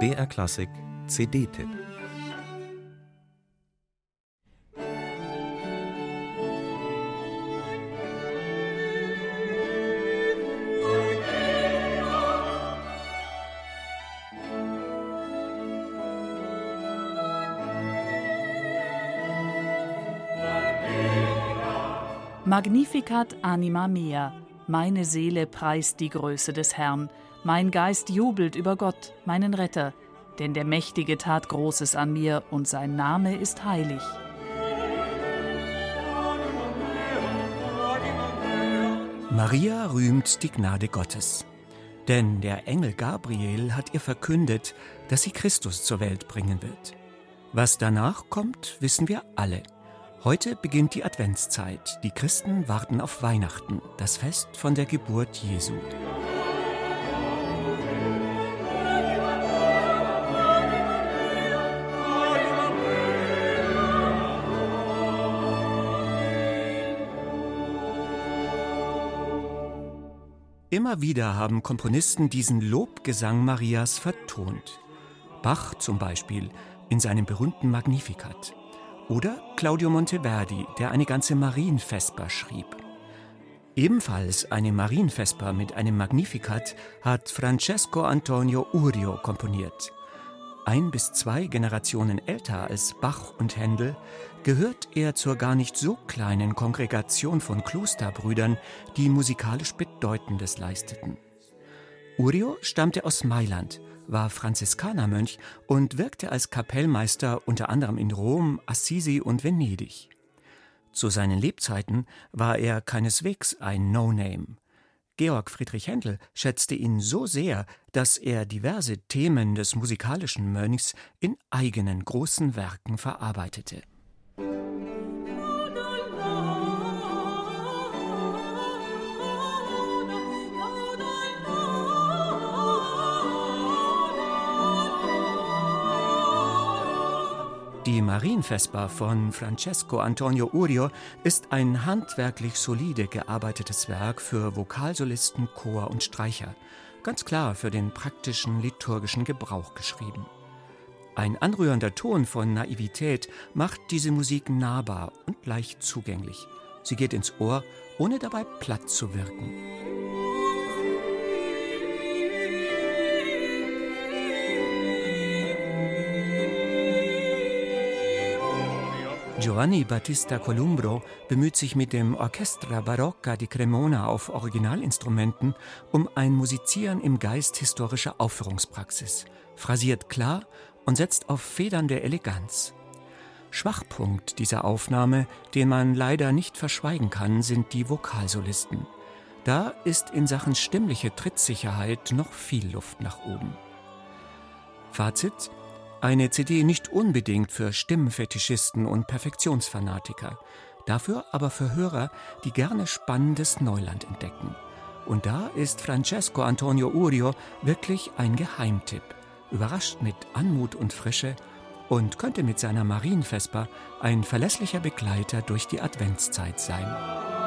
BR Klassik CD-Tipp Magnificat anima mea, meine Seele preist die Größe des Herrn, mein Geist jubelt über Gott, meinen Retter, denn der Mächtige tat Großes an mir und sein Name ist heilig. Maria rühmt die Gnade Gottes. Denn der Engel Gabriel hat ihr verkündet, dass sie Christus zur Welt bringen wird. Was danach kommt, wissen wir alle. Heute beginnt die Adventszeit. Die Christen warten auf Weihnachten, das Fest von der Geburt Jesu. Immer wieder haben Komponisten diesen Lobgesang Marias vertont. Bach zum Beispiel in seinem berühmten Magnificat. Oder Claudio Monteverdi, der eine ganze Marienvesper schrieb. Ebenfalls eine Marienvesper mit einem Magnificat hat Francesco Antonio Urio komponiert. Ein bis zwei Generationen älter als Bach und Händel, gehört er zur gar nicht so kleinen Kongregation von Klosterbrüdern, die musikalisch Bedeutendes leisteten. Urio stammte aus Mailand war Franziskanermönch und wirkte als Kapellmeister unter anderem in Rom, Assisi und Venedig. Zu seinen Lebzeiten war er keineswegs ein No-Name. Georg Friedrich Händel schätzte ihn so sehr, dass er diverse Themen des musikalischen Mönchs in eigenen großen Werken verarbeitete. Die Marienvesper von Francesco Antonio Urio ist ein handwerklich solide gearbeitetes Werk für Vokalsolisten, Chor und Streicher, ganz klar für den praktischen liturgischen Gebrauch geschrieben. Ein anrührender Ton von Naivität macht diese Musik nahbar und leicht zugänglich. Sie geht ins Ohr, ohne dabei platt zu wirken. Giovanni Battista Columbro bemüht sich mit dem Orchestra Barocca di Cremona auf Originalinstrumenten um ein Musizieren im Geist historischer Aufführungspraxis, phrasiert klar und setzt auf federnde Eleganz. Schwachpunkt dieser Aufnahme, den man leider nicht verschweigen kann, sind die Vokalsolisten. Da ist in Sachen stimmliche Trittsicherheit noch viel Luft nach oben. Fazit eine CD nicht unbedingt für Stimmfetischisten und Perfektionsfanatiker, dafür aber für Hörer, die gerne spannendes Neuland entdecken. Und da ist Francesco Antonio Urio wirklich ein Geheimtipp. Überrascht mit Anmut und Frische und könnte mit seiner Marienvesper ein verlässlicher Begleiter durch die Adventszeit sein.